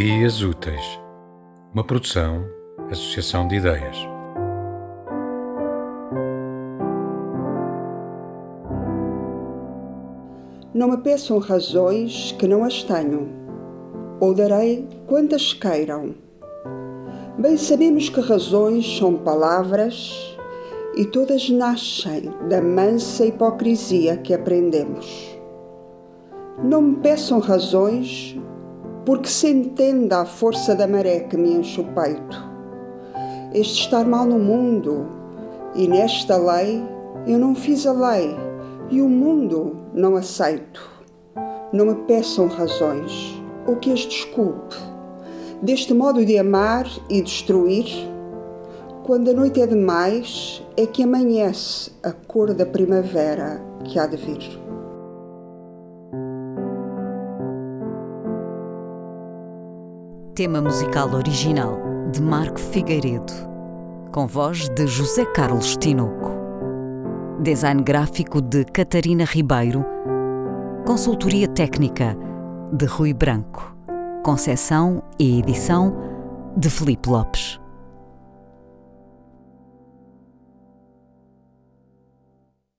Ideias Úteis, uma produção, associação de ideias. Não me peçam razões que não as tenho, ou darei quantas queiram. Bem sabemos que razões são palavras e todas nascem da mansa hipocrisia que aprendemos. Não me peçam razões porque se entenda a força da maré que me enche o peito. Este estar mal no mundo e nesta lei eu não fiz a lei e o mundo não aceito. Não me peçam razões ou que as desculpe deste modo de amar e destruir. Quando a noite é demais, é que amanhece a cor da primavera que há de vir. Tema musical original de Marco Figueiredo, com voz de José Carlos Tinoco. Design gráfico de Catarina Ribeiro. Consultoria técnica de Rui Branco. Concessão e edição de Felipe Lopes.